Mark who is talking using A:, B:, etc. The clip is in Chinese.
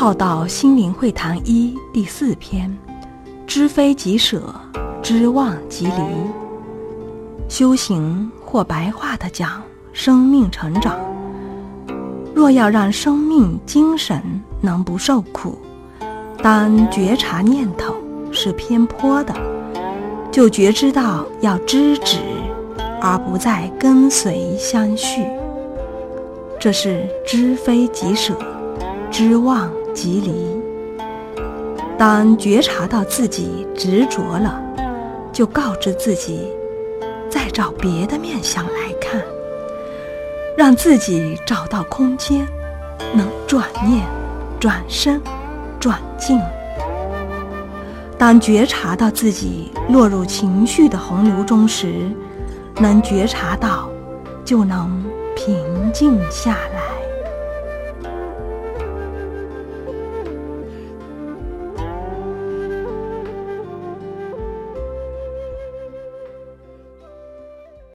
A: 浩道心灵会谈一第四篇：知非即舍，知忘即离。修行或白话的讲，生命成长。若要让生命精神能不受苦，当觉察念头是偏颇的，就觉知道要知止，而不再跟随相续。这是知非即舍，知忘即离。当觉察到自己执着了，就告知自己，再找别的面相来看。让自己找到空间，能转念、转身、转境。当觉察到自己落入情绪的洪流中时，能觉察到，就能平静下来。